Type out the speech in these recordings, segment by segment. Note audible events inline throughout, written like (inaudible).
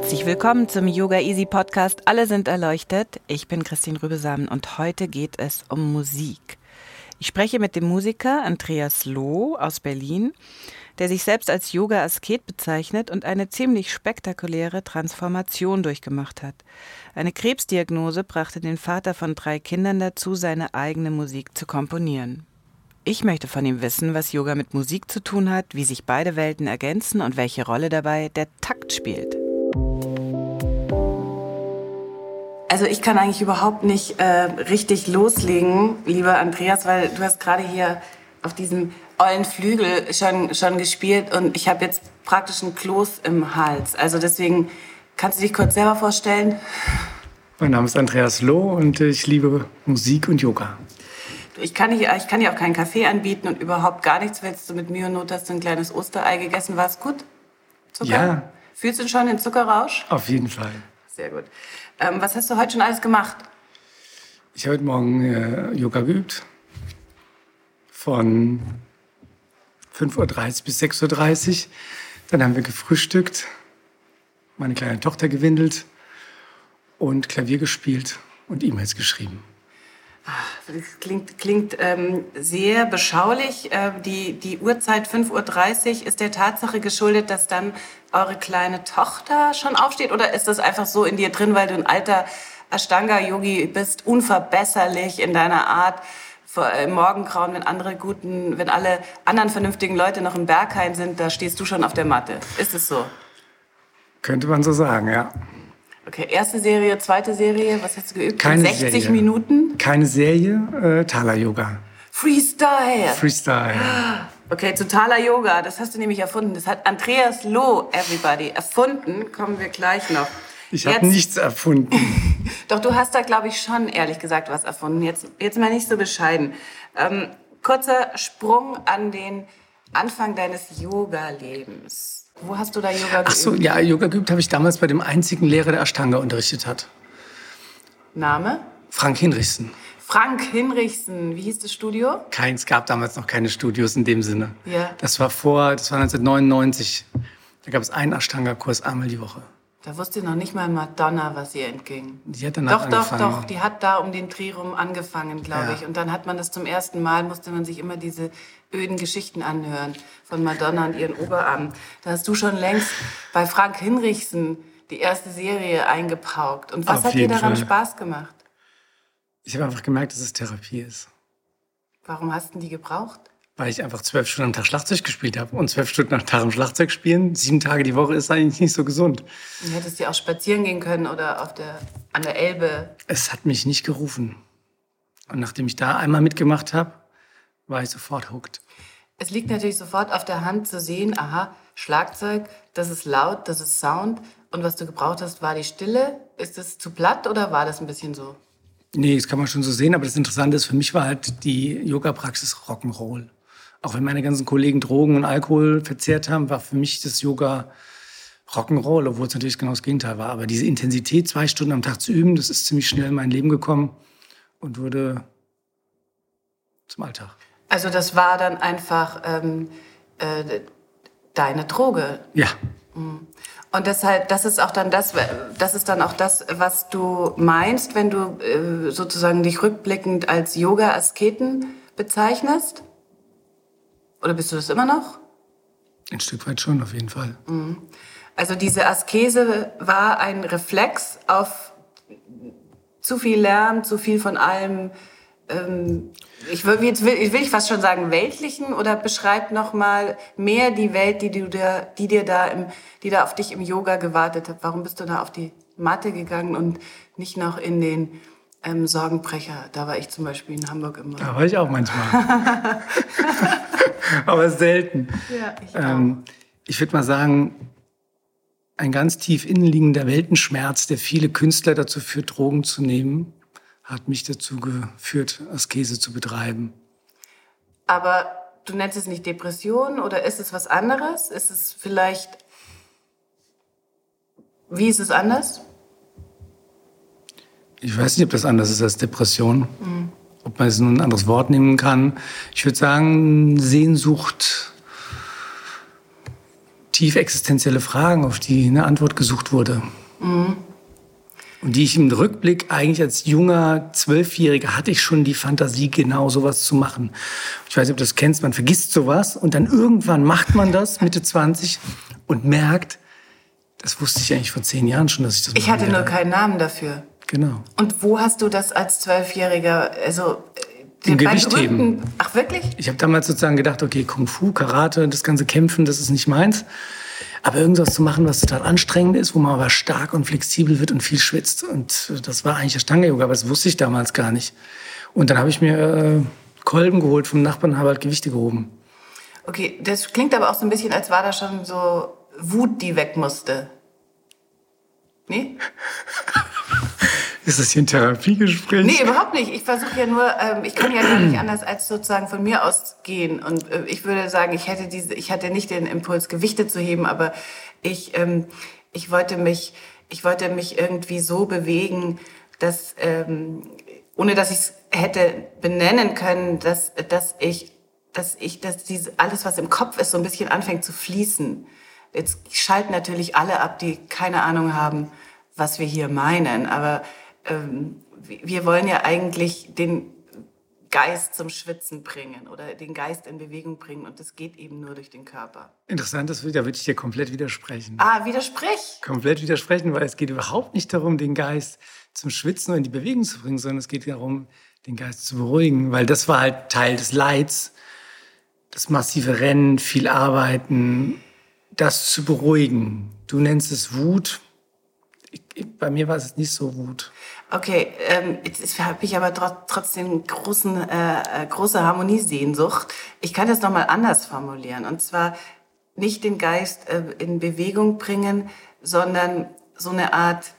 Herzlich willkommen zum Yoga Easy Podcast. Alle sind erleuchtet. Ich bin Christine Rübesamen und heute geht es um Musik. Ich spreche mit dem Musiker Andreas Loh aus Berlin, der sich selbst als Yoga-Asket bezeichnet und eine ziemlich spektakuläre Transformation durchgemacht hat. Eine Krebsdiagnose brachte den Vater von drei Kindern dazu, seine eigene Musik zu komponieren. Ich möchte von ihm wissen, was Yoga mit Musik zu tun hat, wie sich beide Welten ergänzen und welche Rolle dabei der Takt spielt. Also ich kann eigentlich überhaupt nicht äh, richtig loslegen, lieber Andreas, weil du hast gerade hier auf diesem ollen Flügel schon, schon gespielt und ich habe jetzt praktisch einen Kloß im Hals. Also deswegen kannst du dich kurz selber vorstellen. Mein Name ist Andreas Loh und ich liebe Musik und Yoga. Ich kann, nicht, ich kann dir auch keinen Kaffee anbieten und überhaupt gar nichts. Willst du mit und Not hast du ein kleines Osterei gegessen? War es gut? Zucker? Ja. Fühlst du schon den Zuckerrausch? Auf jeden Fall. Sehr gut. Ähm, was hast du heute schon alles gemacht? Ich habe heute Morgen äh, Yoga geübt. Von 5.30 Uhr bis 6.30 Uhr. Dann haben wir gefrühstückt, meine kleine Tochter gewindelt und Klavier gespielt und E-Mails geschrieben. Das klingt, klingt ähm, sehr beschaulich. Äh, die, die Uhrzeit 5.30 Uhr ist der Tatsache geschuldet, dass dann eure kleine Tochter schon aufsteht? Oder ist das einfach so in dir drin, weil du ein alter Ashtanga-Yogi bist, unverbesserlich in deiner Art? Im Morgengrauen, wenn andere guten, wenn alle anderen vernünftigen Leute noch im Berghain sind, da stehst du schon auf der Matte. Ist es so? Könnte man so sagen, ja. Okay, erste Serie, zweite Serie, was hast du geübt? Keine 60 Serie. Minuten? Keine Serie, äh, Thala-Yoga. Freestyle! Freestyle. Okay, zu Thala Yoga, das hast du nämlich erfunden. Das hat Andreas Loh, everybody, erfunden. Kommen wir gleich noch. Ich habe nichts erfunden. (laughs) Doch du hast da, glaube ich, schon ehrlich gesagt was erfunden. Jetzt, jetzt mal nicht so bescheiden. Ähm, kurzer Sprung an den Anfang deines Yoga-Lebens. Wo hast du da Yoga geübt? Ach so, ja, Yoga geübt habe ich damals bei dem einzigen Lehrer, der Ashtanga unterrichtet hat. Name? Frank Hinrichsen. Frank Hinrichsen. Wie hieß das Studio? Kein, es gab damals noch keine Studios in dem Sinne. Ja. Das war vor, das war 1999. Da gab es einen Ashtanga-Kurs einmal die Woche. Da wusste noch nicht mal Madonna, was ihr entging. Die hat danach Doch, doch, angefangen. doch. Die hat da um den Dreh rum angefangen, glaube Ja. ich. Und dann hat man das zum ersten Mal, musste man sich immer diese öden Geschichten anhören von Madonna und ihren Oberarmen. Da hast du schon längst bei Frank Hinrichsen die erste Serie eingepaukt. Und was Auf hat dir daran Fall. Spaß gemacht? Ich habe einfach gemerkt, dass es Therapie ist. Warum hast du die gebraucht? Weil ich einfach zwölf Stunden am Tag Schlagzeug gespielt habe. Und zwölf Stunden am Tag am Schlagzeug spielen, sieben Tage die Woche, ist eigentlich nicht so gesund. Du hättest ja auch spazieren gehen können oder auf der, an der Elbe. Es hat mich nicht gerufen. Und nachdem ich da einmal mitgemacht habe, war ich sofort hooked. Es liegt natürlich sofort auf der Hand zu sehen, aha, Schlagzeug, das ist laut, das ist Sound. Und was du gebraucht hast, war die Stille. Ist das zu platt oder war das ein bisschen so? Nee, das kann man schon so sehen, aber das Interessante ist, für mich war halt die Yoga-Praxis Rock'n'Roll. Auch wenn meine ganzen Kollegen Drogen und Alkohol verzehrt haben, war für mich das Yoga Rock'n'Roll, obwohl es natürlich genau das Gegenteil war. Aber diese Intensität, zwei Stunden am Tag zu üben, das ist ziemlich schnell in mein Leben gekommen und wurde zum Alltag. Also das war dann einfach ähm, äh, deine Droge. Ja, Und deshalb, das ist auch dann das, das ist dann auch das, was du meinst, wenn du äh, sozusagen dich rückblickend als Yoga-Asketen bezeichnest? Oder bist du das immer noch? ein Stück weit schon auf jeden Fall. Also diese Askese war ein Reflex auf zu viel Lärm, zu viel von allem. Ähm, ich will, jetzt will, ich will ich fast schon sagen weltlichen oder beschreib noch mal mehr die Welt, die du da, die dir da im, die da auf dich im Yoga gewartet hat. Warum bist du da auf die Matte gegangen und nicht noch in den Ähm, Sorgenbrecher, da war ich zum Beispiel in Hamburg immer. Da war ich auch manchmal. (laughs) Aber selten. Ja, ich Ähm, ich würde mal sagen, ein ganz tief innenliegender Weltenschmerz, der viele Künstler dazu führt, Drogen zu nehmen, hat mich dazu geführt, Askese zu betreiben. Aber du nennst es nicht Depression oder ist es was anderes? Ist es vielleicht. Wie ist es anders? Ich weiß nicht, ob das anders ist als Depression. Ob man jetzt nun ein anderes Wort nehmen kann. Ich würde sagen, Sehnsucht, tief existenzielle Fragen, auf die eine Antwort gesucht wurde. Und die ich im Rückblick eigentlich als junger Zwölfjähriger hatte ich schon die Fantasie, genau sowas zu machen. Ich weiß nicht, ob du das kennst, man vergisst sowas und dann irgendwann macht man das, (laughs) Mitte 20, und merkt, das wusste ich eigentlich vor zehn Jahren schon, dass ich das Ich machen hatte nur keinen Namen dafür. Genau. Und wo hast du das als Zwölfjähriger, also äh, Im Gewichtheben. Ach wirklich? Ich habe damals sozusagen gedacht, okay, Kung Fu, Karate, das ganze Kämpfen, das ist nicht meins. Aber irgendwas zu machen, was total anstrengend ist, wo man aber stark und flexibel wird und viel schwitzt. Und äh, das war eigentlich Ashtanga-Yoga, aber das wusste ich damals gar nicht. Und dann habe ich mir äh, Kolben geholt vom Nachbarn und habe halt Gewichte gehoben. Okay, das klingt aber auch so ein bisschen, als war da schon so Wut, die weg musste. Nee? (laughs) Ist das hier ein Therapiegespräch? Nee, überhaupt nicht. Ich versuche ja nur, ähm, ich kann ja gar nicht anders als sozusagen von mir ausgehen. Und äh, ich würde sagen, ich hätte diese, ich hatte nicht den Impuls, Gewichte zu heben, aber ich, ähm, ich wollte mich, ich wollte mich irgendwie so bewegen, dass, ähm, ohne dass ich es hätte benennen können, dass, dass ich, dass ich, dass diese, alles, was im Kopf ist, so ein bisschen anfängt zu fließen. Jetzt schalten natürlich alle ab, die keine Ahnung haben, was wir hier meinen, aber ähm, wir wollen ja eigentlich den Geist zum Schwitzen bringen oder den Geist in Bewegung bringen und das geht eben nur durch den Körper. Interessant, das, da würde ich dir komplett widersprechen. Ah, widersprich! Komplett widersprechen, weil es geht überhaupt nicht darum, den Geist zum Schwitzen und in die Bewegung zu bringen, sondern es geht darum, den Geist zu beruhigen, weil das war halt Teil des Leids, das massive Rennen, viel Arbeiten, das zu beruhigen. Du nennst es Wut. Ich, bei mir war es nicht so Wut. Okay, ähm, jetzt habe ich aber tro trotzdem großen, äh, äh, große Harmoniesehnsucht. Ich kann das nochmal anders formulieren. Und zwar nicht den Geist äh, in Bewegung bringen, sondern so eine Art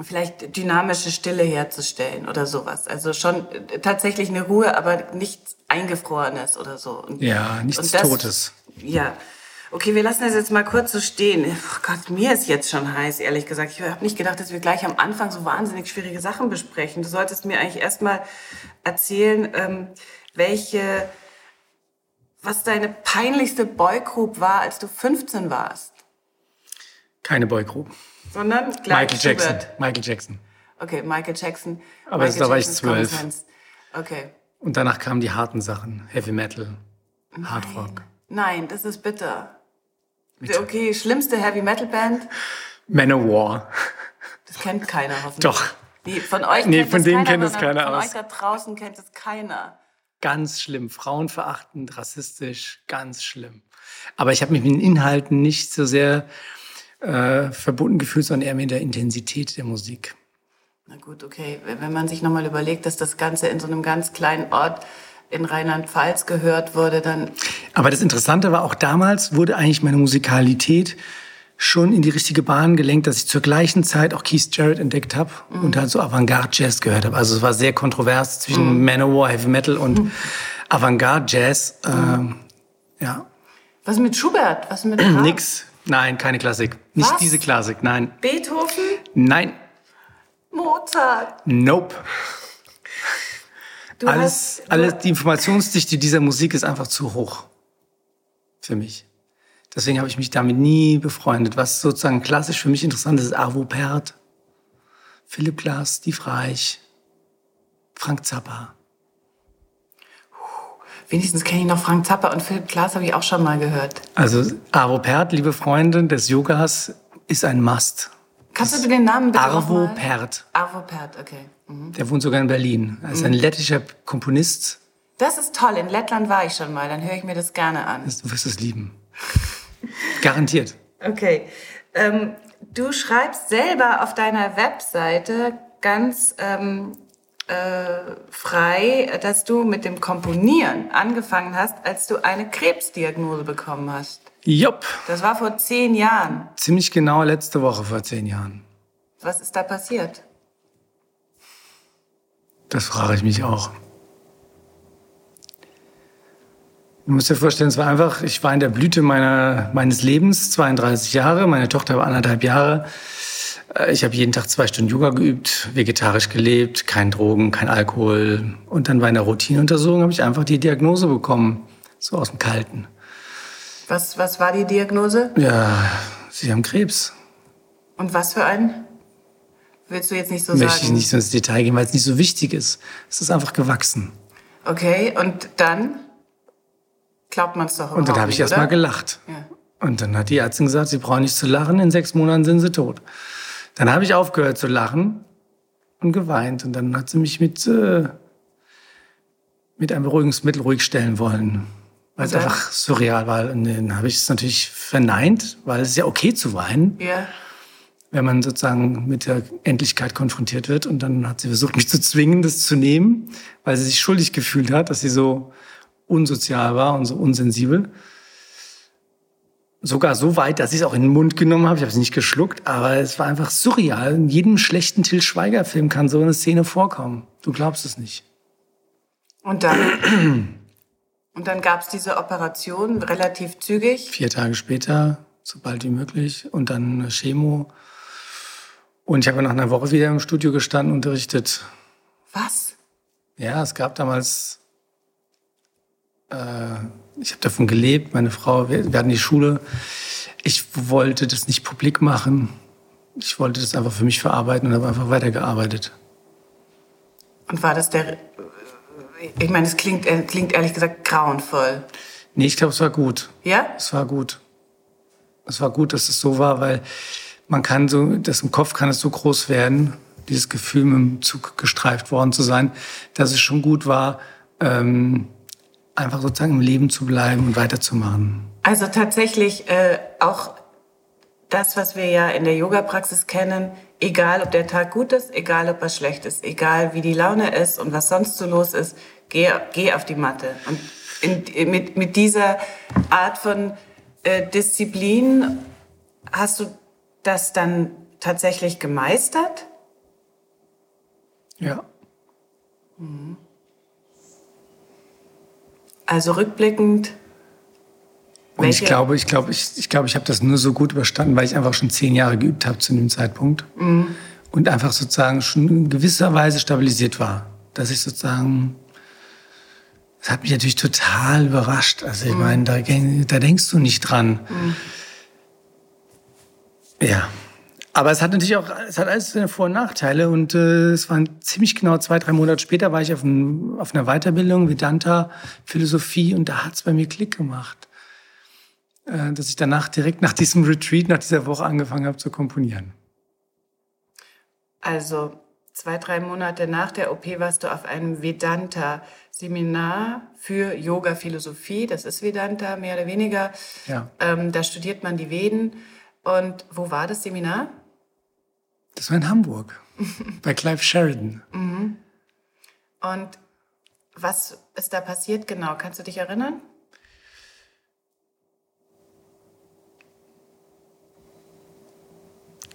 vielleicht dynamische Stille herzustellen oder sowas. Also schon äh, tatsächlich eine Ruhe, aber nichts Eingefrorenes oder so. Und, Ja, nichts und das- Totes. Ja. Okay, wir lassen das jetzt mal kurz so stehen. Oh Gott, mir ist jetzt schon heiß, ehrlich gesagt. Ich habe nicht gedacht, dass wir gleich am Anfang so wahnsinnig schwierige Sachen besprechen. Du solltest mir eigentlich erstmal erzählen, ähm, welche, was deine peinlichste Boygroup war, als du 15 warst. Keine Boygroup. Sondern gleich Michael Jackson. Schubert. Michael Jackson. Okay, Michael Jackson. Aber Michael da war ich zwölf. Okay. Und danach kamen die harten Sachen. Heavy Metal, Hard Rock. Nein, das ist bitter. Okay, schlimmste Heavy Metal Band, Manowar. das kennt keiner hoffentlich. Doch. Nee, von euch Nee, kennt von es denen keiner, kennt es keiner Von aus. euch da draußen kennt es keiner. Ganz schlimm. Frauenverachtend, rassistisch, ganz schlimm. Aber ich habe mich mit den Inhalten nicht so sehr äh, verbunden gefühlt, sondern eher mit der Intensität der Musik. Na gut, okay. Wenn man sich nochmal überlegt, dass das Ganze in so einem ganz kleinen Ort in Rheinland-Pfalz gehört wurde, dann Aber das Interessante war, auch damals wurde eigentlich meine Musikalität schon in die richtige Bahn gelenkt, dass ich zur gleichen Zeit auch Keith Jarrett entdeckt habe und halt so Avantgarde-Jazz gehört habe. Also es war sehr kontrovers zwischen Manowar, Heavy Metal und Avantgarde-Jazz. Ähm, ja, was mit Schubert? Was mit nix. Nein, keine Klassik. Nicht Was? diese Klassik. Nein, Beethoven? nein, Mozart? nope. Du Alles, hast, alles, die Informationsdichte dieser Musik ist einfach zu hoch für mich. Deswegen habe ich mich damit nie befreundet. Was sozusagen klassisch für mich interessant ist, ist Arvo Pärt, Philipp Glass, Steve Reich, Frank Zappa. Wenigstens kenne ich noch Frank Zappa und Philipp Glass habe ich auch schon mal gehört. Also Arvo Pärt, liebe Freunde des Yogas, ist ein Must. Kannst du den Namen bitte Arvo? Pärt, Arvo Pärt, okay. Mhm. der wohnt sogar in Berlin. Er ist ein lettischer Komponist. Das ist toll. In Lettland war ich schon mal. Dann höre ich mir das gerne an. Du wirst es lieben. (laughs) Garantiert. Okay. Ähm, du schreibst selber auf deiner Webseite ganz ähm, äh, frei, dass du mit dem Komponieren angefangen hast, als du eine Krebsdiagnose bekommen hast. Jupp, Das war vor zehn Jahren. ziemlich genau letzte Woche vor zehn Jahren. Was ist da passiert? Das frage ich mich auch. Du musst dir vorstellen, es war einfach, ich war in der Blüte meiner, meines Lebens, 32 Jahre, meine Tochter war anderthalb Jahre. Äh, Ich habe jeden Tag zwei Stunden Yoga geübt, vegetarisch gelebt, kein Drogen, kein Alkohol. Und dann bei einer Routineuntersuchung habe ich einfach die Diagnose bekommen, so aus dem Kalten. Was, was war die Diagnose? Ja, Sie haben Krebs. Und was für einen? Willst du jetzt nicht so Möchte ich sagen? nicht so ins Detail gehen, weil es nicht so wichtig ist. Es ist einfach gewachsen. Okay, und dann glaubt man es doch Und dann habe ich erst mal gelacht. Ja. Und dann hat die Ärztin gesagt, Sie brauchen nicht zu lachen, in sechs Monaten sind Sie tot. Dann habe ich aufgehört zu lachen und geweint. Und dann hat sie mich mit, äh, mit einem Beruhigungsmittel ruhig stellen wollen. Weil es einfach surreal war. Und dann habe ich es natürlich verneint, weil es ist ja okay zu weinen, Ja. wenn man sozusagen mit der Endlichkeit konfrontiert wird. Und dann hat sie versucht, mich zu zwingen, das zu nehmen, weil sie sich schuldig gefühlt hat, dass sie so unsozial war und so unsensibel. Sogar so weit, dass ich es auch in den Mund genommen habe. Ich habe es nicht geschluckt, aber es war einfach surreal. In jedem schlechten Till Schweiger-Film kann so eine Szene vorkommen. Du glaubst es nicht. Und dann, (clears throat) und dann gab es diese Operation relativ zügig. Vier Tage später, so bald wie möglich, und dann eine Chemo. Und ich habe nach einer Woche wieder im Studio gestanden, unterrichtet. Was? Ja, es gab damals, äh, ich habe davon gelebt, meine Frau, wir, wir hatten die Schule. Ich wollte das nicht publik machen. Ich wollte das einfach für mich verarbeiten und habe einfach weitergearbeitet. Und war das der. Ich meine, es klingt, äh, klingt ehrlich gesagt grauenvoll. Nee, ich glaube, es war gut. Ja? Es war gut. Es war gut, dass es so war, weil man kann so, das im Kopf kann es so groß werden, dieses Gefühl, mit dem Zug gestreift worden zu sein, dass es schon gut war, ähm, einfach sozusagen im Leben zu bleiben und weiterzumachen. Also tatsächlich äh, auch das, was wir ja in der Yoga-Praxis kennen, egal ob der Tag gut ist, egal ob er schlecht ist, egal wie die Laune ist und was sonst so los ist, geh, geh auf die Matte. Und in, mit, mit dieser Art von äh, Disziplin hast du das dann tatsächlich gemeistert? Ja. Also rückblickend. Und ich glaube, ich glaube, ich, ich glaube, ich habe das nur so gut überstanden, weil ich einfach schon zehn Jahre geübt habe zu dem Zeitpunkt und einfach sozusagen schon in gewisser Weise stabilisiert war, dass ich sozusagen das hat mich natürlich total überrascht. Also ich meine, da, da denkst du nicht dran. Ja. Aber es hat natürlich auch, es hat alles seine Vor- und Nachteile und äh, es waren ziemlich genau zwei, drei Monate später war ich auf, ein, auf einer Weiterbildung, Vedanta, Philosophie und da hat es bei mir Klick gemacht äh, dass ich danach direkt nach diesem Retreat, nach dieser Woche angefangen habe zu komponieren. Also zwei, drei Monate nach der OP warst du auf einem Vedanta-Seminar für Yoga-Philosophie. Das ist Vedanta, mehr oder weniger. Ja. Ähm, da studiert man die Veden. Und wo war das Seminar? Das war in Hamburg, (laughs) bei Clive Sheridan. Und was ist da passiert genau? Kannst du dich erinnern?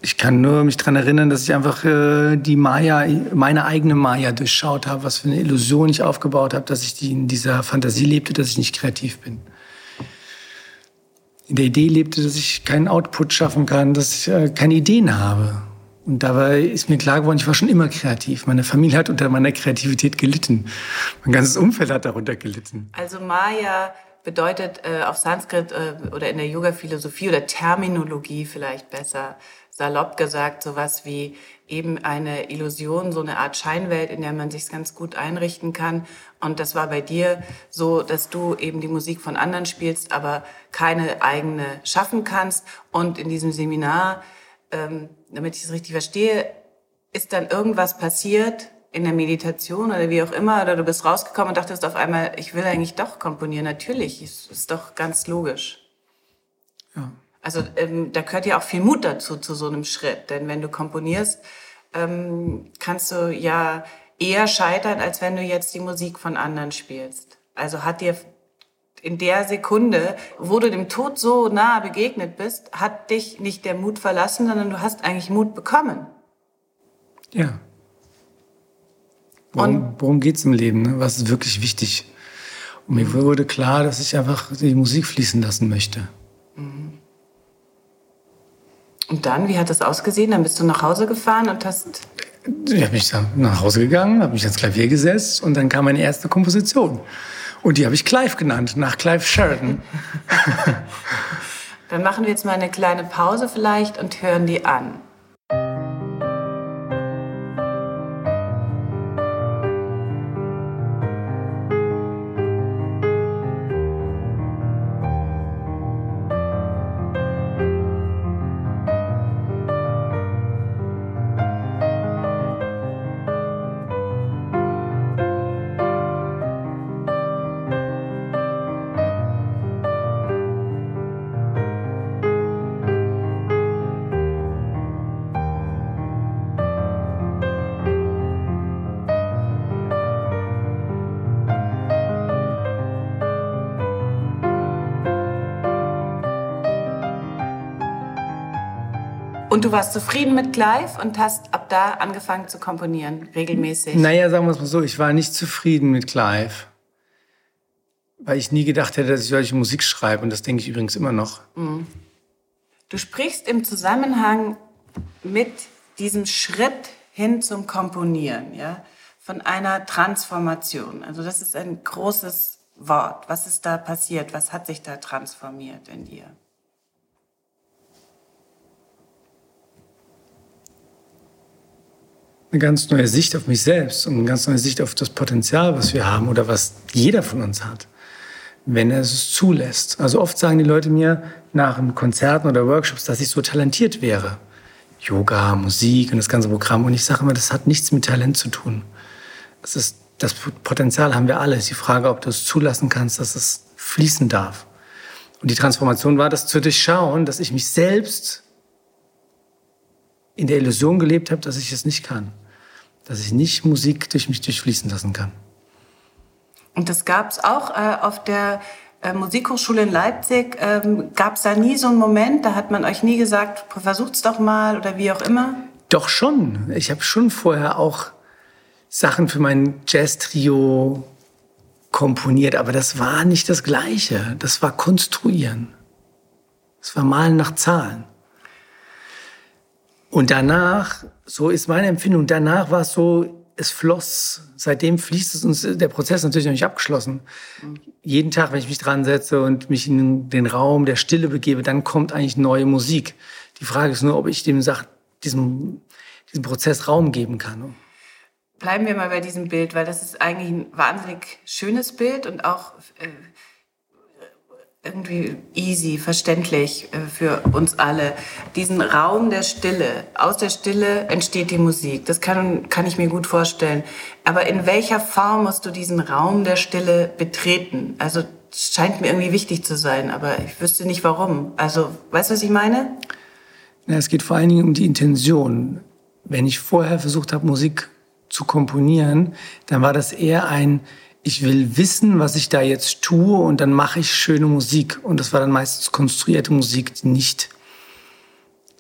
Ich kann nur mich daran erinnern, dass ich einfach äh, die Maya, meine eigene Maya durchschaut habe, was für eine Illusion ich aufgebaut habe, dass ich die in dieser Fantasie lebte, dass ich nicht kreativ bin. In der Idee lebte, dass ich keinen Output schaffen kann, dass ich äh, keine Ideen habe. Und dabei ist mir klar geworden, ich war schon immer kreativ. Meine Familie hat unter meiner Kreativität gelitten. Mein ganzes Umfeld hat darunter gelitten. Also Maya bedeutet äh, auf Sanskrit äh, oder in der Yoga-Philosophie oder Terminologie vielleicht besser salopp gesagt sowas wie eben eine Illusion, so eine Art Scheinwelt, in der man sich ganz gut einrichten kann. Und das war bei dir so, dass du eben die Musik von anderen spielst, aber keine eigene schaffen kannst. Und in diesem Seminar, ähm, damit ich es richtig verstehe, ist dann irgendwas passiert in der Meditation oder wie auch immer, oder du bist rausgekommen und dachtest auf einmal, ich will eigentlich doch komponieren. Natürlich, ist, ist doch ganz logisch. Ja. Also ähm, da gehört ja auch viel Mut dazu, zu so einem Schritt. Denn wenn du komponierst, ähm, kannst du ja eher scheitern, als wenn du jetzt die Musik von anderen spielst. Also hat dir in der Sekunde, wo du dem Tod so nahe begegnet bist, hat dich nicht der Mut verlassen, sondern du hast eigentlich Mut bekommen. Ja. Worum, worum geht es im Leben? Ne? Was ist wirklich wichtig? Und mir wurde klar, dass ich einfach die Musik fließen lassen möchte. Und dann, wie hat das ausgesehen? Dann bist du nach Hause gefahren und hast. Ich dann nach Hause gegangen, habe mich ans Klavier gesetzt und dann kam meine erste Komposition. Und die habe ich Clive genannt, nach Clive Sheridan. (laughs) dann machen wir jetzt mal eine kleine Pause vielleicht und hören die an. Du warst zufrieden mit Clive und hast ab da angefangen zu komponieren, regelmäßig. Naja, sagen wir es mal so, ich war nicht zufrieden mit Clive. Weil ich nie gedacht hätte, dass ich solche Musik schreibe. Und das denke ich übrigens immer noch. Mhm. Du sprichst im Zusammenhang mit diesem Schritt hin zum Komponieren, ja, von einer Transformation. Also das ist ein großes Wort. Was ist da passiert? Was hat sich da transformiert in dir? Eine ganz neue Sicht auf mich selbst und eine ganz neue Sicht auf das Potenzial, was wir haben oder was jeder von uns hat, wenn er es zulässt. Also oft sagen die Leute mir nach Konzerten oder Workshops, dass ich so talentiert wäre. Yoga, Musik und das ganze Programm. Und ich sage immer, das hat nichts mit Talent zu tun. Das, ist, das Potenzial haben wir alle. Es ist die Frage, ob du es zulassen kannst, dass es fließen darf. Und die Transformation war, das zu durchschauen, dass ich mich selbst in der Illusion gelebt habe, dass ich es nicht kann dass ich nicht Musik durch mich durchfließen lassen kann. Und das gab es auch äh, auf der äh, Musikhochschule in Leipzig. Ähm, gab es da nie so einen Moment, da hat man euch nie gesagt, versucht's doch mal oder wie auch immer? Doch schon. Ich habe schon vorher auch Sachen für mein Jazz-Trio komponiert, aber das war nicht das Gleiche. Das war Konstruieren. Das war Malen nach Zahlen. Und danach, so ist meine Empfindung, danach war es so, es floss. Seitdem fließt es uns, der Prozess natürlich noch nicht abgeschlossen. Mhm. Jeden Tag, wenn ich mich dran setze und mich in den Raum der Stille begebe, dann kommt eigentlich neue Musik. Die Frage ist nur, ob ich dem Sach, diesem, diesem Prozess Raum geben kann. Bleiben wir mal bei diesem Bild, weil das ist eigentlich ein wahnsinnig schönes Bild und auch äh, irgendwie easy, verständlich äh, für uns alle. Diesen Raum der Stille. Aus der Stille entsteht die Musik. Das kann, kann ich mir gut vorstellen. Aber in welcher Form musst du diesen Raum der Stille betreten? Also, scheint mir irgendwie wichtig zu sein, aber ich wüsste nicht warum. Also, weißt du, was ich meine? Ja, es geht vor allen Dingen um die Intention. Wenn ich vorher versucht habe, Musik zu komponieren, dann war das eher ein, ich will wissen, was ich da jetzt tue und dann mache ich schöne Musik. Und das war dann meistens konstruierte Musik, die nicht,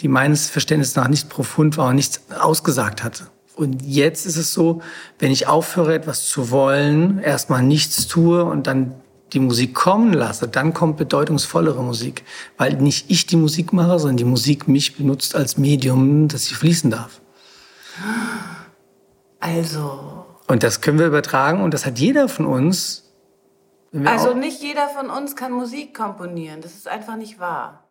die meines Verständnisses nach nicht profund war und nichts ausgesagt hatte. Und jetzt ist es so, wenn ich aufhöre, etwas zu wollen, erstmal nichts tue und dann die Musik kommen lasse, dann kommt bedeutungsvollere Musik. Weil nicht ich die Musik mache, sondern die Musik mich benutzt als Medium, dass sie fließen darf. Also, und das können wir übertragen und das hat jeder von uns. Also nicht jeder von uns kann Musik komponieren. Das ist einfach nicht wahr.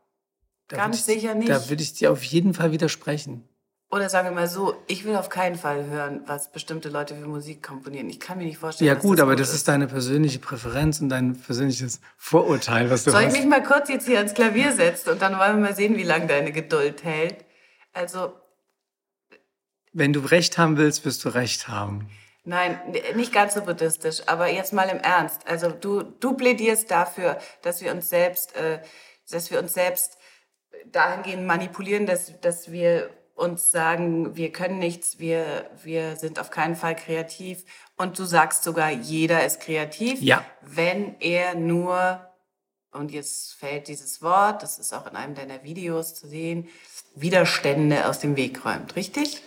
Da Ganz ich, sicher nicht. Da würde ich dir auf jeden Fall widersprechen. Oder sagen wir mal so, ich will auf keinen Fall hören, was bestimmte Leute für Musik komponieren. Ich kann mir nicht vorstellen, Ja gut, das aber gut das ist. ist deine persönliche Präferenz und dein persönliches Vorurteil, was du Soll hast. ich mich mal kurz jetzt hier ans Klavier setzen und dann wollen wir mal sehen, wie lange deine Geduld hält? Also... Wenn du Recht haben willst, wirst du Recht haben. Nein, nicht ganz so buddhistisch, aber jetzt mal im Ernst. Also du, du plädierst dafür, dass wir uns selbst, äh, dass wir uns selbst dahingehend manipulieren, dass, dass wir uns sagen, wir können nichts, wir, wir sind auf keinen Fall kreativ. Und du sagst sogar, jeder ist kreativ, Ja. wenn er nur, und jetzt fällt dieses Wort, das ist auch in einem deiner Videos zu sehen, Widerstände aus dem Weg räumt, richtig?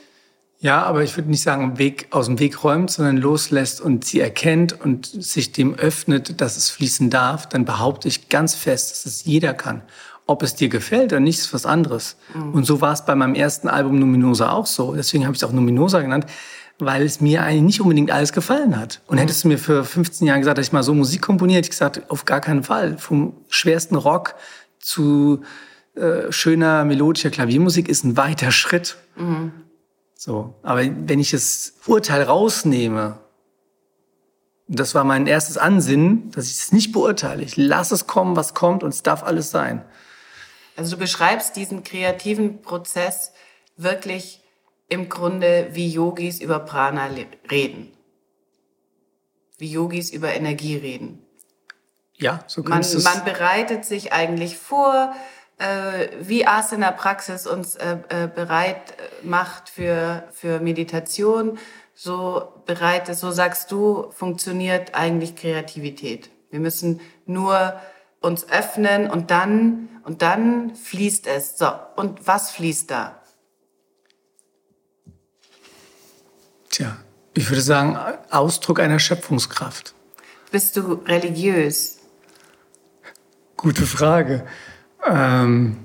Ja, aber ich würde nicht sagen, Weg aus dem Weg räumt, sondern loslässt und sie erkennt und sich dem öffnet, dass es fließen darf, dann behaupte ich ganz fest, dass es jeder kann. Ob es dir gefällt oder nicht, ist was anderes. Und so war es bei meinem ersten Album Numinosa auch so. Deswegen habe ich es auch Numinosa genannt, weil es mir eigentlich nicht unbedingt alles gefallen hat. Und hättest du mir für 15 Jahre gesagt, dass ich mal so Musik komponiere, hätte ich gesagt, auf gar keinen Fall. Vom schwersten Rock zu äh, schöner melodischer Klaviermusik ist ein weiter Schritt. So, aber wenn ich das Urteil rausnehme, das war mein erstes Ansinnen, dass ich es nicht beurteile. Ich lasse es kommen, was kommt, und es darf alles sein. Also du beschreibst diesen kreativen Prozess wirklich im Grunde wie Yogis über Prana reden. Wie Yogis über Energie reden. Ja, so Man, kannst du es. man bereitet sich eigentlich vor, äh, wie Asana Praxis uns äh, äh, bereit macht für, für Meditation. So bereitet, so sagst du, funktioniert eigentlich Kreativität. Wir müssen nur uns öffnen und dann, und dann fließt es. So. Und was fließt da? Tja, ich würde sagen, Ausdruck einer Schöpfungskraft. Bist du religiös? Gute Frage. Ähm,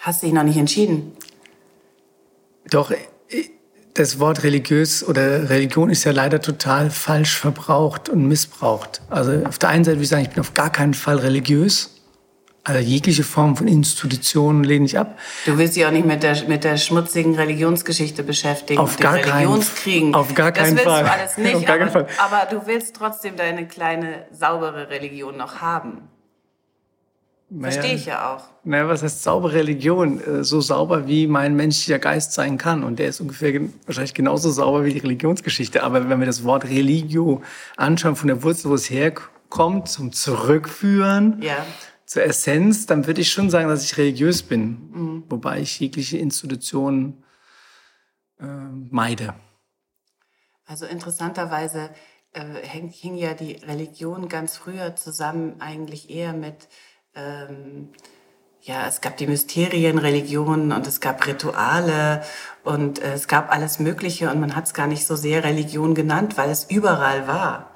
Hast dich noch nicht entschieden? doch, äh, das Wort religiös oder Religion ist ja leider total falsch verbraucht und missbraucht. Also auf der einen Seite würde ich sagen, ich bin auf gar keinen Fall religiös. Also jegliche Form von Institutionen lehne ich ab. Du willst dich auch nicht mit der, mit der schmutzigen Religionsgeschichte beschäftigen. Auf gar keinen- Religionskriegen. auf gar keinen das willst Fall. du alles nicht, Auf gar aber, keinen Fall. aber du willst trotzdem deine kleine, saubere Religion noch haben. Verstehe ich ja auch. Naja, was heißt saubere Religion? Äh, So sauber, wie mein menschlicher Geist sein kann. Und der ist ungefähr wahrscheinlich genauso sauber wie die Religionsgeschichte. Aber wenn wir das Wort Religio anschauen, von der Wurzel, wo es herkommt, zum Zurückführen, Ja. zur Essenz, dann würde ich schon sagen, dass ich religiös bin. Wobei ich jegliche Institution äh, meide. Also interessanterweise äh, hing ja die Religion ganz früher zusammen eigentlich eher mit, ähm, ja, es gab die Mysterienreligionen und es gab Rituale und äh, es gab alles Mögliche und man hat es gar nicht so sehr Religion genannt, weil es überall war.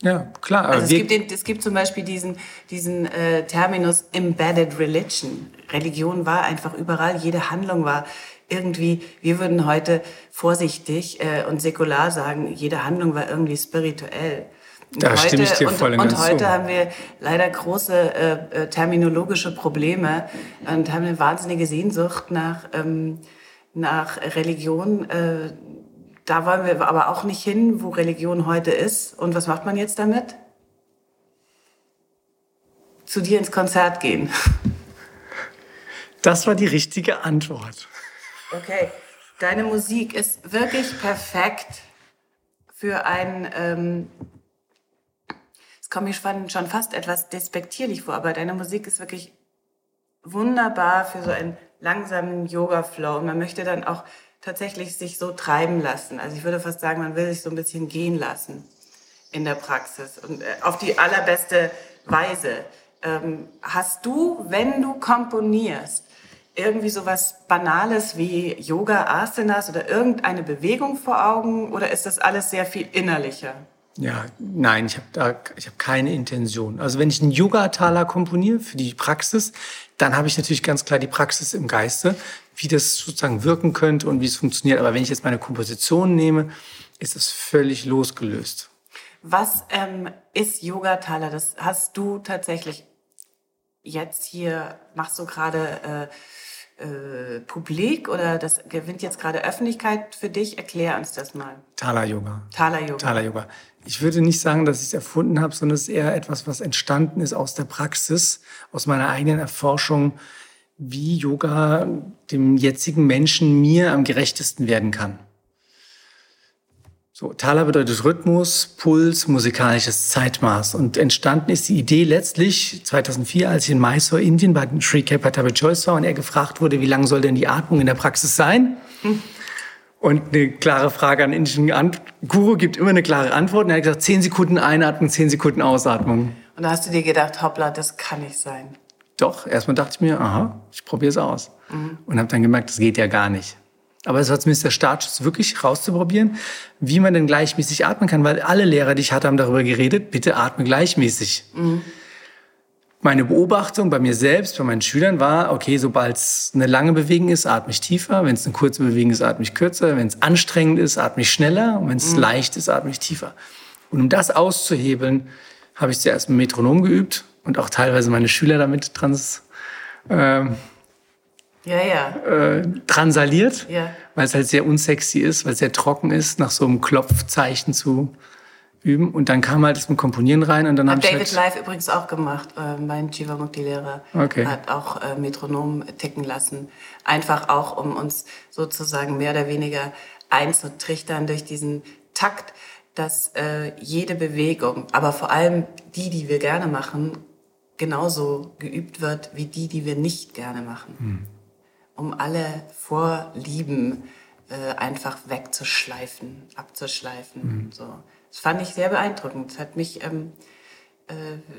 Ja, klar. Also es gibt, den, es gibt zum Beispiel diesen, diesen äh, Terminus Embedded Religion. Religion war einfach überall, jede Handlung war irgendwie, wir würden heute vorsichtig äh, und säkular sagen, jede Handlung war irgendwie spirituell. Und Da stimme ich dir und, voll und und ganz heute zu. haben wir leider große äh, äh, terminologische Probleme und haben eine wahnsinnige Sehnsucht nach, ähm, nach Religion. Äh, da wollen wir aber auch nicht hin, wo Religion heute ist. Und was macht man jetzt damit? Zu dir ins Konzert gehen. das war die richtige Antwort. Okay, deine Musik ist wirklich perfekt für ein. Ähm, kommt mir schon, fast etwas despektierlich vor, aber deine Musik ist wirklich wunderbar für so einen langsamen Yoga-Flow. Und man möchte dann auch tatsächlich sich so treiben lassen. Also ich würde fast sagen, man will sich so ein bisschen gehen lassen in der Praxis und äh, auf die allerbeste Weise. Ähm, hast du, wenn du komponierst, irgendwie sowas Banales wie Yoga, Asanas oder irgendeine Bewegung vor Augen oder ist das alles sehr viel innerlicher? Ja, nein, ich habe da ich habe keine Intention. Also wenn ich einen Yoga-Tala komponiere für die Praxis, dann habe ich natürlich ganz klar die Praxis im Geiste, wie das sozusagen wirken könnte und wie es funktioniert. Aber wenn ich jetzt meine Komposition nehme, ist es völlig losgelöst. Was ähm, ist Yoga Thala? Das hast du tatsächlich jetzt hier, machst du gerade äh, äh, publik oder das gewinnt jetzt gerade Öffentlichkeit für dich? Erklär uns das mal. Tala-Yoga. Thala Yoga. Tala-Yoga. Ich würde nicht sagen, dass ich es erfunden habe, sondern es ist eher etwas, was entstanden ist aus der Praxis, aus meiner eigenen Erforschung, wie Yoga dem jetzigen Menschen mir am gerechtesten werden kann. So, Tala bedeutet Rhythmus, Puls, musikalisches Zeitmaß. Und entstanden ist die Idee letztlich 2004, als ich in Mysore, Indien, bei Sri Pattabhi Joyce war und er gefragt wurde, wie lang soll denn die Atmung in der Praxis sein? Hm. Und eine klare Frage an den indischen Guru gibt immer eine klare Antwort. Und er hat gesagt, zehn Sekunden Einatmung, zehn Sekunden Ausatmung. Und da hast du dir gedacht, hoppla, das kann nicht sein. Doch, erstmal dachte ich mir, aha, ich probiere es aus. Mhm. Und habe dann gemerkt, das geht ja gar nicht. Aber es war zumindest der Startschuss, wirklich rauszuprobieren, wie man denn gleichmäßig atmen kann, weil alle Lehrer, die ich hatte, haben darüber geredet, bitte atme gleichmäßig. Mhm. Meine Beobachtung bei mir selbst, bei meinen Schülern war, okay, sobald es eine lange Bewegung ist, atme ich tiefer. Wenn es eine kurze Bewegung ist, atme ich kürzer. Wenn es anstrengend ist, atme ich schneller. Und wenn es mhm. leicht ist, atme ich tiefer. Und um das auszuhebeln, habe ich zuerst mit Metronom geübt und auch teilweise meine Schüler damit trans, äh, ja, ja. Äh, transaliert, ja. weil es halt sehr unsexy ist, weil es sehr trocken ist, nach so einem Klopfzeichen zu üben. Und dann kam halt das mit Komponieren rein und dann habe ich David halt Live übrigens auch gemacht. Äh, mein Jivamukti-Lehrer okay. hat auch äh, Metronom ticken lassen. Einfach auch, um uns sozusagen mehr oder weniger einzutrichtern durch diesen Takt, dass äh, jede Bewegung, aber vor allem die, die wir gerne machen, genauso geübt wird wie die, die wir nicht gerne machen. Hm um alle Vorlieben äh, einfach wegzuschleifen, abzuschleifen. Mhm. So. Das fand ich sehr beeindruckend. Das hat mich, ähm, äh,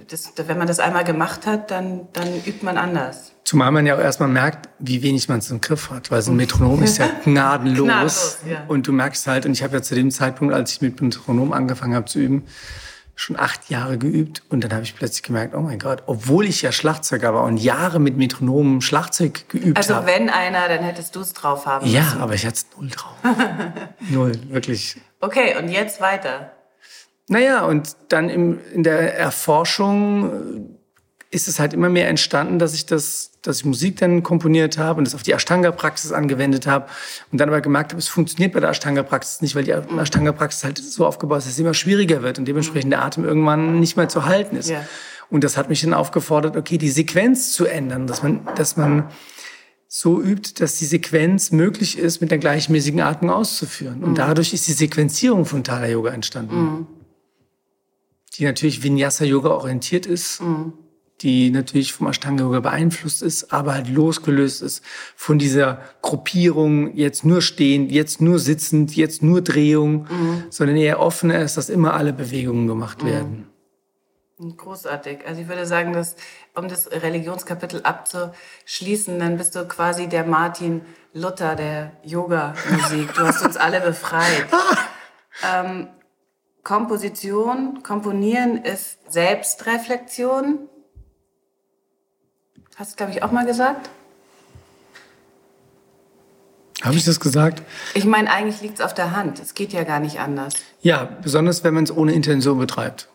das, wenn man das einmal gemacht hat, dann, dann übt man anders. Zumal man ja auch erstmal merkt, wie wenig man es im Griff hat, weil so ein Metronom ist ja (laughs) gnadenlos. gnadenlos ja. Und du merkst halt, und ich habe ja zu dem Zeitpunkt, als ich mit Metronom angefangen habe zu üben, schon acht Jahre geübt und dann habe ich plötzlich gemerkt, oh mein Gott, obwohl ich ja Schlagzeuger war und Jahre mit Metronomen Schlagzeug geübt habe. Also wenn einer, dann hättest du es drauf haben Ja, müssen. aber ich hatte es null drauf. (laughs) null, wirklich. Okay, und jetzt weiter. Naja, und dann im, in der Erforschung ist es halt immer mehr entstanden, dass ich das, dass ich Musik dann komponiert habe und das auf die Ashtanga-Praxis angewendet habe und dann aber gemerkt habe, es funktioniert bei der Ashtanga-Praxis nicht, weil die Ashtanga-Praxis halt so aufgebaut ist, dass es immer schwieriger wird und dementsprechend der Atem irgendwann nicht mehr zu halten ist. Ja. Und das hat mich dann aufgefordert, okay, die Sequenz zu ändern, dass man, dass man so übt, dass die Sequenz möglich ist, mit der gleichmäßigen Atmung auszuführen. Und mhm. dadurch ist die Sequenzierung von Thala Yoga entstanden. Mhm. Die natürlich Vinyasa Yoga orientiert ist. Mhm die natürlich vom Ashtanga Yoga beeinflusst ist, aber halt losgelöst ist von dieser Gruppierung, jetzt nur stehend, jetzt nur sitzend, jetzt nur Drehung, mhm. sondern eher offener ist, dass immer alle Bewegungen gemacht mhm. werden. Großartig. Also ich würde sagen, dass, um das Religionskapitel abzuschließen, dann bist du quasi der Martin Luther der Yoga-Musik. Du hast uns alle befreit. (laughs) ähm, Komposition, Komponieren ist Selbstreflexion, Hast du, glaube ich, auch mal gesagt? Habe ich das gesagt? Ich meine, eigentlich liegt es auf der Hand. Es geht ja gar nicht anders. Ja, besonders wenn man es ohne Intention betreibt.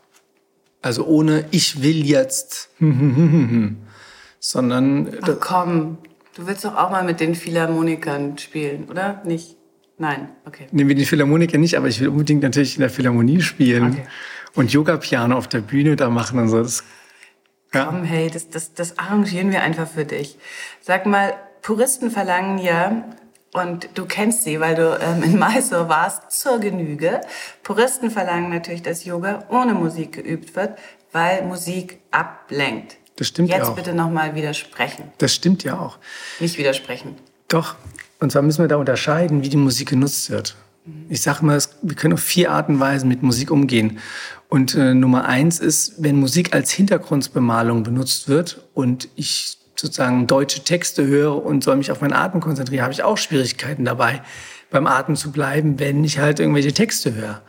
Also ohne ich will jetzt, (laughs) sondern. Ach komm, du willst doch auch mal mit den Philharmonikern spielen, oder? Nicht? Nein, okay. Nee, mit den Philharmonikern nicht, aber ich will unbedingt natürlich in der Philharmonie spielen okay. und Yoga-Piano auf der Bühne da machen und so. Das ja. Komm, hey, das, das, das arrangieren wir einfach für dich. Sag mal, Puristen verlangen ja, und du kennst sie, weil du ähm, in Mysore warst, zur Genüge. Puristen verlangen natürlich, dass Yoga ohne Musik geübt wird, weil Musik ablenkt. Das stimmt Jetzt ja auch. Jetzt bitte nochmal widersprechen. Das stimmt ja auch. Nicht widersprechen. Doch. Und zwar müssen wir da unterscheiden, wie die Musik genutzt wird. Ich sage mal, wir können auf vier Arten und Weisen mit Musik umgehen. Und äh, Nummer eins ist, wenn Musik als Hintergrundbemalung benutzt wird und ich sozusagen deutsche Texte höre und soll mich auf meinen Atem konzentrieren, habe ich auch Schwierigkeiten dabei, beim Atem zu bleiben, wenn ich halt irgendwelche Texte höre.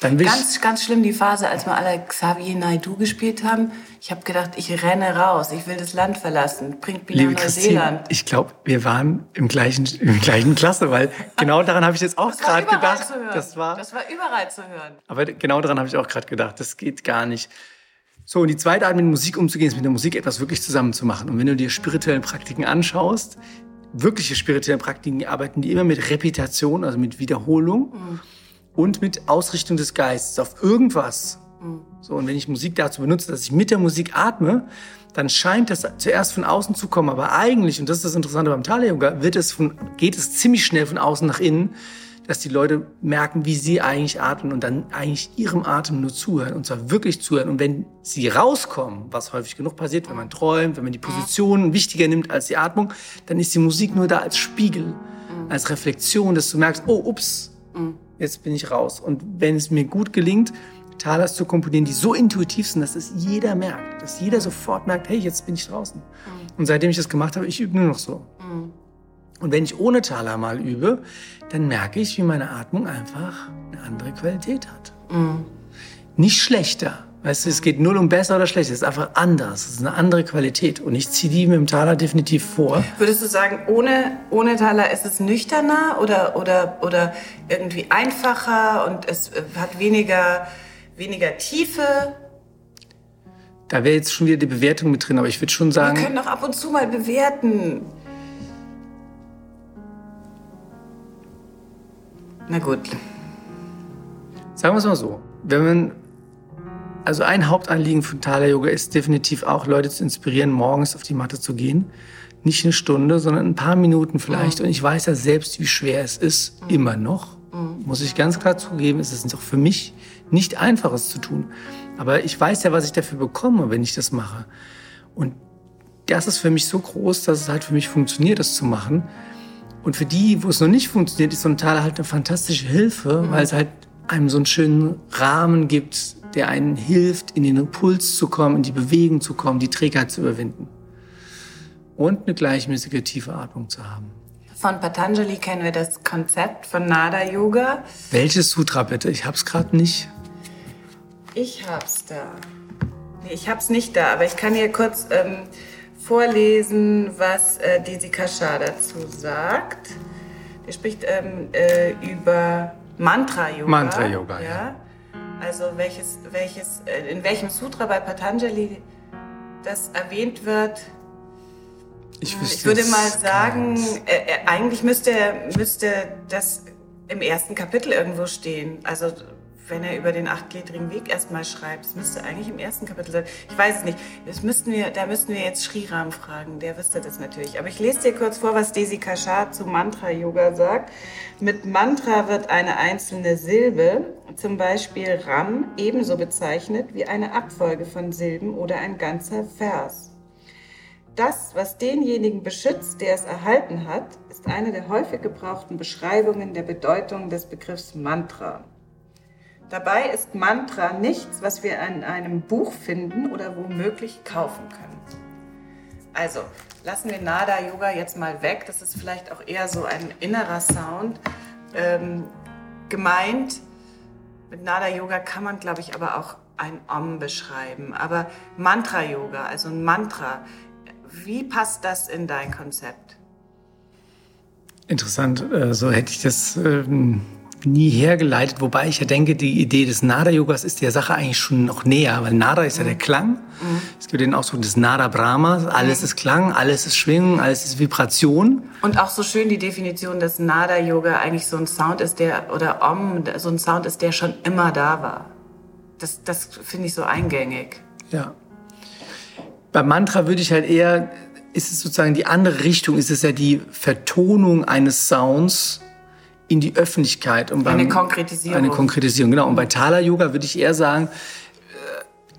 Dann ganz, ganz schlimm die Phase, als wir alle Xavier Naidu gespielt haben. Ich habe gedacht, ich renne raus, ich will das Land verlassen. Bringt mich nach Neuseeland. Ich glaube, wir waren im gleichen, im gleichen Klasse, weil genau daran habe ich jetzt auch gerade gedacht. Das war, das war überall zu hören. Aber genau daran habe ich auch gerade gedacht. Das geht gar nicht. So, und die zweite Art, mit Musik umzugehen, ist mit der Musik etwas wirklich zusammen zu machen. Und wenn du dir spirituelle Praktiken anschaust, wirkliche spirituelle Praktiken arbeiten die immer mit Repetition, also mit Wiederholung. Mhm und mit Ausrichtung des Geistes auf irgendwas. So, und wenn ich Musik dazu benutze, dass ich mit der Musik atme, dann scheint das zuerst von außen zu kommen. Aber eigentlich, und das ist das Interessante beim Tala Yoga, wird es von, geht es ziemlich schnell von außen nach innen, dass die Leute merken, wie sie eigentlich atmen und dann eigentlich ihrem Atem nur zuhören und zwar wirklich zuhören. Und wenn sie rauskommen, was häufig genug passiert, wenn man träumt, wenn man die Position wichtiger nimmt als die Atmung, dann ist die Musik nur da als Spiegel, als Reflexion, dass du merkst, oh, ups, jetzt bin ich raus. Und wenn es mir gut gelingt, Talas zu komponieren, die so intuitiv sind, dass es jeder merkt, dass jeder sofort merkt, hey, jetzt bin ich draußen. Und seitdem ich das gemacht habe, ich übe nur noch so. Und wenn ich ohne Taler mal übe, dann merke ich, wie meine Atmung einfach eine andere Qualität hat. Nicht schlechter. Weißt du, es geht null um besser oder schlechter. Es ist einfach anders. Es ist eine andere Qualität. Und ich ziehe die mit dem Taler definitiv vor. Würdest du sagen, ohne, ohne Taler ist es nüchterner oder, oder, oder irgendwie einfacher und es äh, hat weniger, weniger Tiefe? Da wäre jetzt schon wieder die Bewertung mit drin, aber ich würde schon sagen. Wir können doch ab und zu mal bewerten. Na gut. Sagen wir es mal so. Wenn man, also ein Hauptanliegen von Thaler Yoga ist definitiv auch, Leute zu inspirieren, morgens auf die Matte zu gehen. Nicht eine Stunde, sondern ein paar Minuten vielleicht. Und ich weiß ja selbst, wie schwer es ist, immer noch. Muss ich ganz klar zugeben, es ist auch für mich nicht einfach, es zu tun. Aber ich weiß ja, was ich dafür bekomme, wenn ich das mache. Und das ist für mich so groß, dass es halt für mich funktioniert, das zu machen. Und für die, wo es noch nicht funktioniert, ist so ein Tal halt eine fantastische Hilfe, weil es halt einem so einen schönen Rahmen gibt, der einen hilft, in den Impuls zu kommen, in die Bewegung zu kommen, die Trägheit zu überwinden. Und eine gleichmäßige tiefe Atmung zu haben. Von Patanjali kennen wir das Konzept von Nada Yoga. Welches Sutra bitte? Ich hab's gerade nicht. Ich hab's da. Nee, ich hab's nicht da, aber ich kann hier kurz ähm, vorlesen, was äh, Desika Shah dazu sagt. Der spricht ähm, äh, über Mantra-Yoga. Mantra-Yoga, ja. Also welches, welches, äh, in welchem Sutra bei Patanjali das erwähnt wird. Ich, Ich würde mal sagen, äh, äh, eigentlich müsste, müsste das im ersten Kapitel irgendwo stehen. Also wenn er über den achtgliedrigen Weg erstmal schreibt, das müsste eigentlich im ersten Kapitel sein. Ich weiß es nicht. Das müssten wir, da müssten wir jetzt Sriram fragen, der wüsste das natürlich. Aber ich lese dir kurz vor, was Desi Kashar zu Mantra-Yoga sagt. Mit Mantra wird eine einzelne Silbe, zum Beispiel Ram, ebenso bezeichnet wie eine Abfolge von Silben oder ein ganzer Vers. Das, was denjenigen beschützt, der es erhalten hat, ist eine der häufig gebrauchten Beschreibungen der Bedeutung des Begriffs Mantra. Dabei ist Mantra nichts, was wir in einem Buch finden oder womöglich kaufen können. Also, lassen wir Nada Yoga jetzt mal weg. Das ist vielleicht auch eher so ein innerer Sound. Ähm, gemeint, mit Nada Yoga kann man, glaube ich, aber auch ein Om beschreiben. Aber Mantra Yoga, also ein Mantra, wie passt das in dein Konzept? Interessant, äh, so hätte ich das ähm, nie hergeleitet, wobei ich ja denke, die Idee des Nada-Yogas ist der Sache eigentlich schon noch näher, weil Nada ist ja der Klang. Es gibt den Ausdruck des Nada Brahma, alles ist Klang, alles ist Schwingen, alles ist Vibration. Und auch so schön die Definition, dass Nada Yoga eigentlich so ein Sound ist, der, oder Om, so ein Sound ist, der schon immer da war. Das, das finde ich so eingängig. Ja. Beim Mantra würde ich halt eher, ist es sozusagen die andere Richtung, ist es ja die Vertonung eines Sounds in die Öffentlichkeit. Und Eine Konkretisierung. Eine Konkretisierung, genau. Und bei Thala Yoga würde ich eher sagen,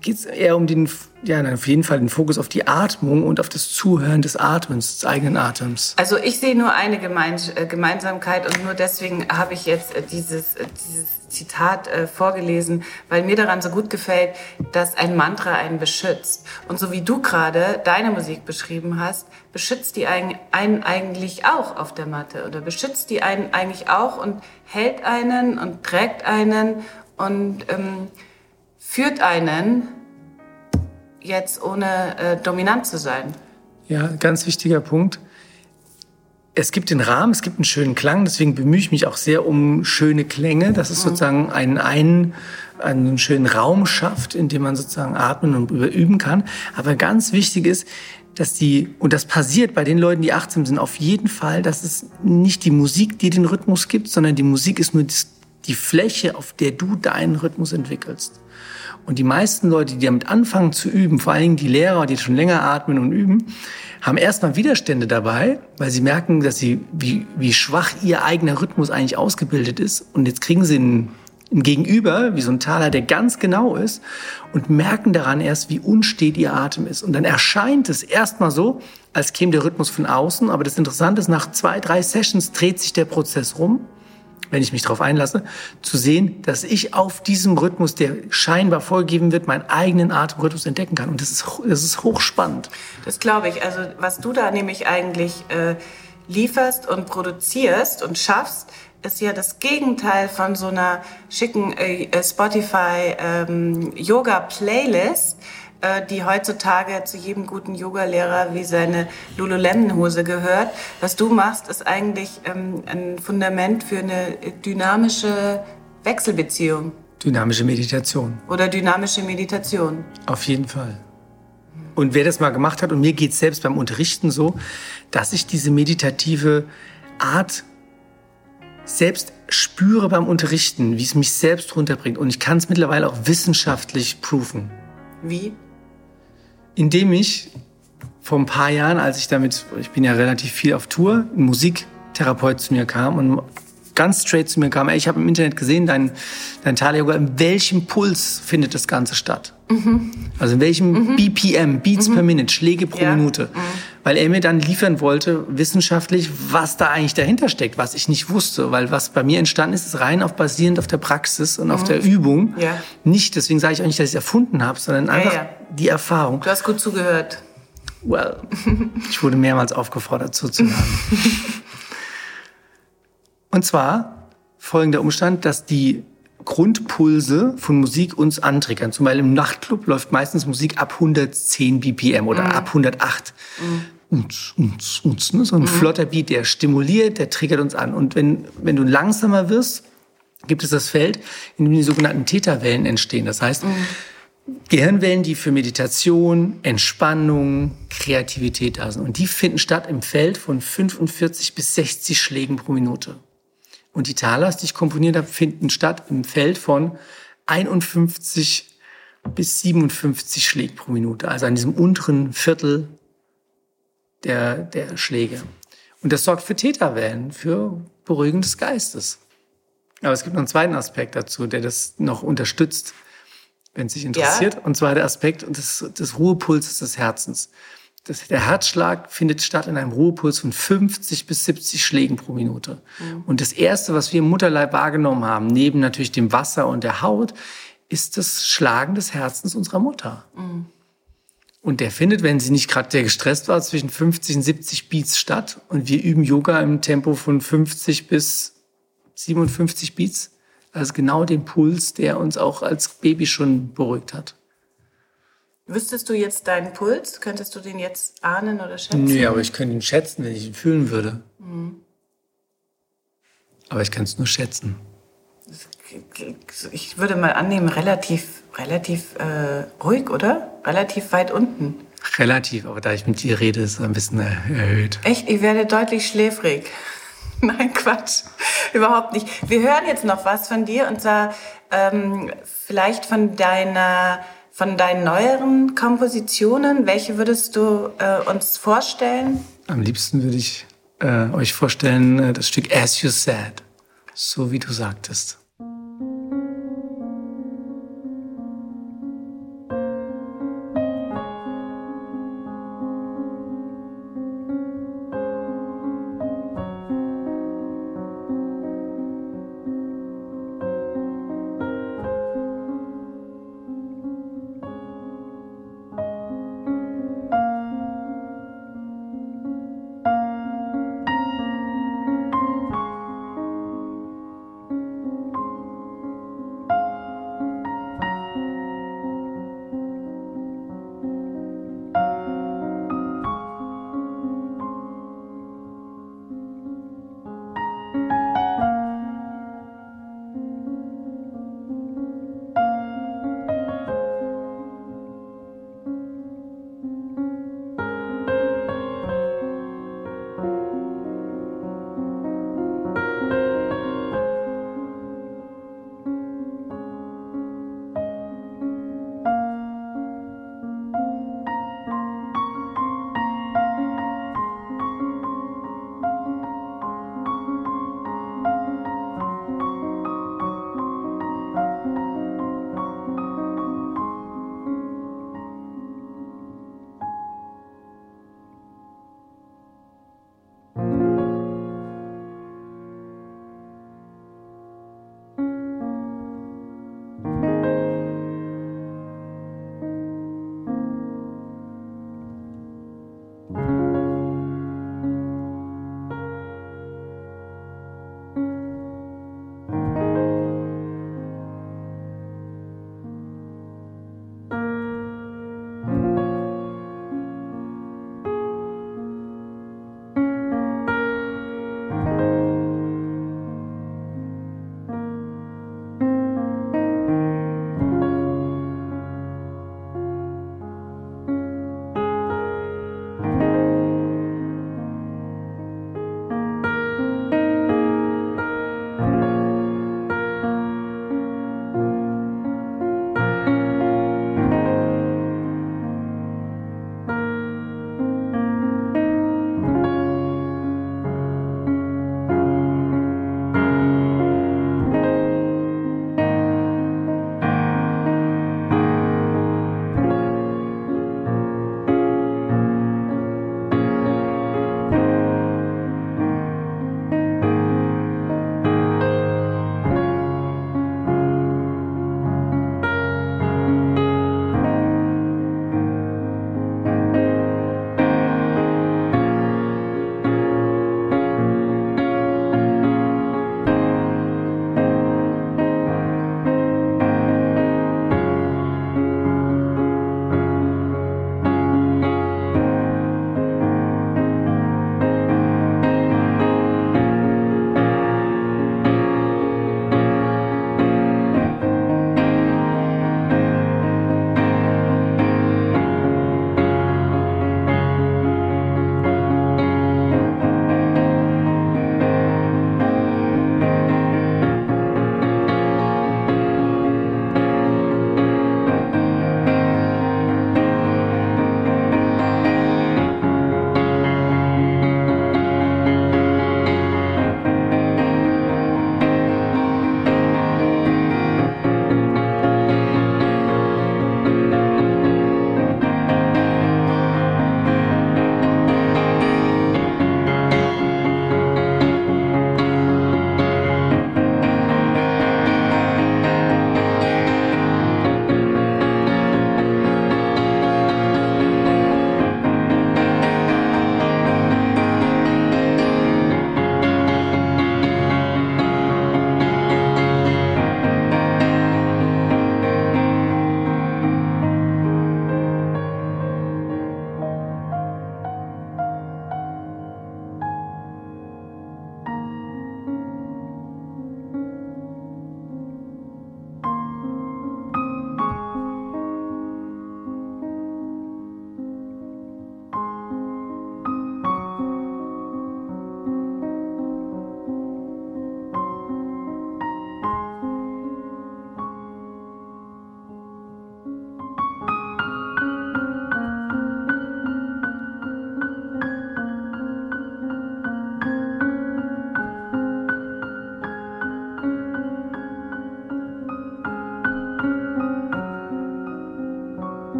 geht es eher um den, ja, auf jeden Fall den Fokus auf die Atmung und auf das Zuhören des Atmens, des eigenen Atems. Also ich sehe nur eine Gemeins äh, Gemeinsamkeit und nur deswegen habe ich jetzt äh, dieses, äh, dieses Zitat vorgelesen, weil mir daran so gut gefällt, dass ein Mantra einen beschützt. Und so wie du gerade deine Musik beschrieben hast, beschützt die einen, einen eigentlich auch auf der Matte oder beschützt die einen eigentlich auch und hält einen und trägt einen und ähm, führt einen jetzt ohne äh, dominant zu sein. Ja, ganz wichtiger Punkt. Es gibt den Rahmen, es gibt einen schönen Klang, deswegen bemühe ich mich auch sehr um schöne Klänge, dass es sozusagen einen, einen, einen schönen Raum schafft, in dem man sozusagen atmen und üben kann. Aber ganz wichtig ist, dass die, und das passiert bei den Leuten, die achtsam sind, auf jeden Fall, dass es nicht die Musik, die den Rhythmus gibt, sondern die Musik ist nur die Fläche, auf der du deinen Rhythmus entwickelst. Und die meisten Leute, die damit anfangen zu üben, vor allen Dingen die Lehrer, die schon länger atmen und üben, haben erstmal Widerstände dabei, weil sie merken, dass sie, wie, wie schwach ihr eigener Rhythmus eigentlich ausgebildet ist. Und jetzt kriegen sie einen, einen Gegenüber, wie so ein Taler, der ganz genau ist, und merken daran erst, wie unstet ihr Atem ist. Und dann erscheint es erstmal so, als käme der Rhythmus von außen. Aber das Interessante ist, nach zwei, drei Sessions dreht sich der Prozess rum wenn ich mich darauf einlasse, zu sehen, dass ich auf diesem Rhythmus, der scheinbar vorgegeben wird, meinen eigenen Atemrhythmus entdecken kann. Und das ist, das ist hochspannend. Das glaube ich. Also was du da nämlich eigentlich äh, lieferst und produzierst und schaffst, ist ja das Gegenteil von so einer schicken äh, Spotify ähm, äh, die heutzutage zu jedem guten Yogalehrer wie seine Lululemon-Hose gehört. Was du machst, ist eigentlich ähm, ein Fundament für eine dynamische Wechselbeziehung. Dynamische Meditation. Oder dynamische Meditation. Auf jeden Fall. Und wer das mal gemacht hat, und mir geht es selbst beim Unterrichten so, dass ich diese meditative Art selbst spüre beim Unterrichten, wie es mich selbst runterbringt. Und ich kann es mittlerweile auch wissenschaftlich prüfen. Wie? Indem ich vor ein paar Jahren, als ich damit, ich bin ja relativ viel auf Tour, ein Musiktherapeut zu mir kam und ganz straight zu mir kam, ey, ich habe im Internet gesehen, dein, dein Thaler-Yoga, in welchem Puls findet das Ganze statt? Mhm. Also in welchem mhm. BPM, Beats mhm. per Minute, Schläge pro ja. Minute. Weil er mir dann liefern wollte, wissenschaftlich, was da eigentlich dahinter steckt, was ich nicht wusste. Weil was bei mir entstanden ist, ist rein auf basierend auf der Praxis und auf mhm. der Übung. Ja. Nicht, deswegen sage ich auch nicht, dass ich es erfunden habe, sondern einfach ja, die Erfahrung. Du hast gut zugehört. Well, (laughs) ich wurde mehrmals aufgefordert zuzuhören. Und zwar folgender Umstand, dass die Grundpulse von Musik uns antriggern. Zum Beispiel im Nachtclub läuft meistens Musik ab 110 BPM oder mhm. ab 108. Mhm. Uns, uns, uns, ne? So ein mhm. flotter Beat, der stimuliert, der triggert uns an. Und wenn, wenn du langsamer wirst, gibt es das Feld, in dem die sogenannten Theta-Wellen entstehen. Das heißt, mhm. Gehirnwellen, die für Meditation, Entspannung, Kreativität da sind. Und die finden statt im Feld von 45 bis 60 Schlägen pro Minute. Und die Talas, die ich komponiert habe, finden statt im Feld von 51 bis 57 Schläge pro Minute, also an diesem unteren Viertel der, der Schläge. Und das sorgt für Täterwellen, für Beruhigen des Geistes. Aber es gibt noch einen zweiten Aspekt dazu, der das noch unterstützt, wenn es sich interessiert. Ja. Und zwar der Aspekt des, des Ruhepulses des Herzens das, der Herzschlag findet statt in einem Ruhepuls von 50 bis 70 Schlägen pro Minute. Mhm. Und das Erste, was wir im Mutterleib wahrgenommen haben, neben natürlich dem Wasser und der Haut, ist das Schlagen des Herzens unserer Mutter. Mhm. Und der findet, wenn sie nicht gerade sehr gestresst war, zwischen 50 und 70 Beats statt. Und wir üben Yoga im Tempo von 50 bis 57 Beats. Also genau den Puls, der uns auch als Baby schon beruhigt hat. Wüsstest du jetzt deinen Puls? Könntest du den jetzt ahnen oder schätzen? Nee, aber ich könnte ihn schätzen, wenn ich ihn fühlen würde. Mhm. Aber ich kann es nur schätzen. Ich würde mal annehmen, relativ, relativ äh, ruhig, oder? Relativ weit unten. Relativ, aber da ich mit dir rede, ist es ein bisschen erhöht. Echt? Ich werde deutlich schläfrig. (laughs) Nein, Quatsch. Überhaupt nicht. Wir hören jetzt noch was von dir und zwar ähm, vielleicht von deiner von deinen neueren Kompositionen, welche würdest du äh, uns vorstellen? Am liebsten würde ich äh, euch vorstellen äh, das Stück As You Said, so wie du sagtest.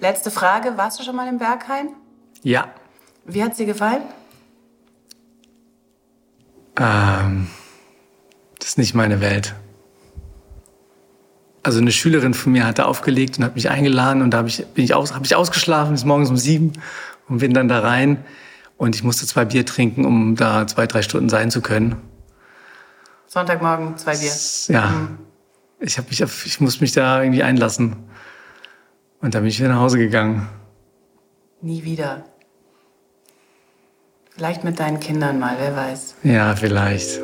Letzte Frage, warst du schon mal im Berghain? Ja. Wie hat's dir gefallen? Ähm, das ist nicht meine Welt. Also eine Schülerin von mir hatte aufgelegt und hat mich eingeladen und da hab ich, bin ich, aus, hab ich ausgeschlafen bis morgens um sieben und bin dann da rein und ich musste zwei Bier trinken, um da zwei, drei Stunden sein zu können. Sonntagmorgen zwei Bier. Ja, ich, hab mich ich muss mich da irgendwie einlassen. Und dann bin ich wieder nach Hause gegangen. Nie wieder. Vielleicht mit deinen Kindern mal, wer weiß. Ja, vielleicht.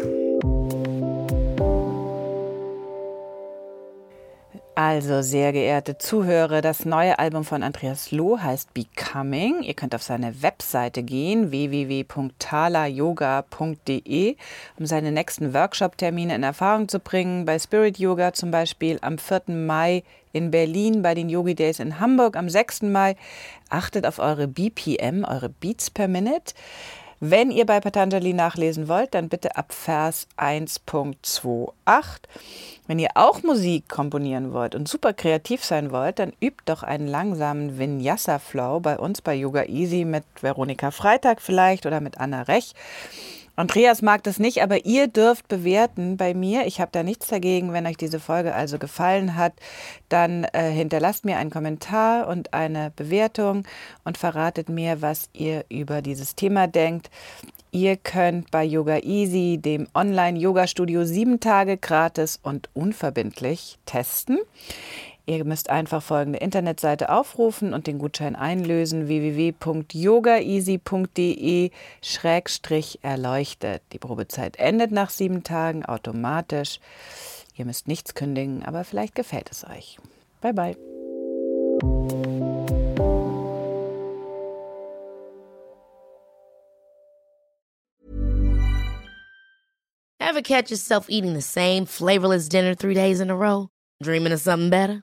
Also, sehr geehrte Zuhörer, das neue Album von Andreas Loh heißt Becoming. Ihr könnt auf seine Webseite gehen, www.talayoga.de, um seine nächsten Workshop-Termine in Erfahrung zu bringen. Bei Spirit Yoga zum Beispiel am 4. Mai in Berlin, bei den Yogi Days in Hamburg am 6. Mai. Achtet auf eure BPM, eure Beats per Minute. Wenn ihr bei Patanjali nachlesen wollt, dann bitte ab Vers 1.28. Wenn ihr auch Musik komponieren wollt und super kreativ sein wollt, dann übt doch einen langsamen Vinyasa Flow bei uns bei Yoga Easy mit Veronika Freitag vielleicht oder mit Anna Rech. Andreas mag das nicht, aber ihr dürft bewerten bei mir. Ich habe da nichts dagegen. Wenn euch diese Folge also gefallen hat, dann äh, hinterlasst mir einen Kommentar und eine Bewertung und verratet mir, was ihr über dieses Thema denkt. Ihr könnt bei Yoga Easy, dem Online-Yoga-Studio, sieben Tage gratis und unverbindlich testen. Ihr müsst einfach folgende Internetseite aufrufen und den Gutschein einlösen www.yogaeasy.de-erleuchtet. Die Probezeit endet nach sieben Tagen automatisch. Ihr müsst nichts kündigen, aber vielleicht gefällt es euch. Bye bye. Ever catch yourself eating the same flavorless dinner three days in a row? Dreaming of something better?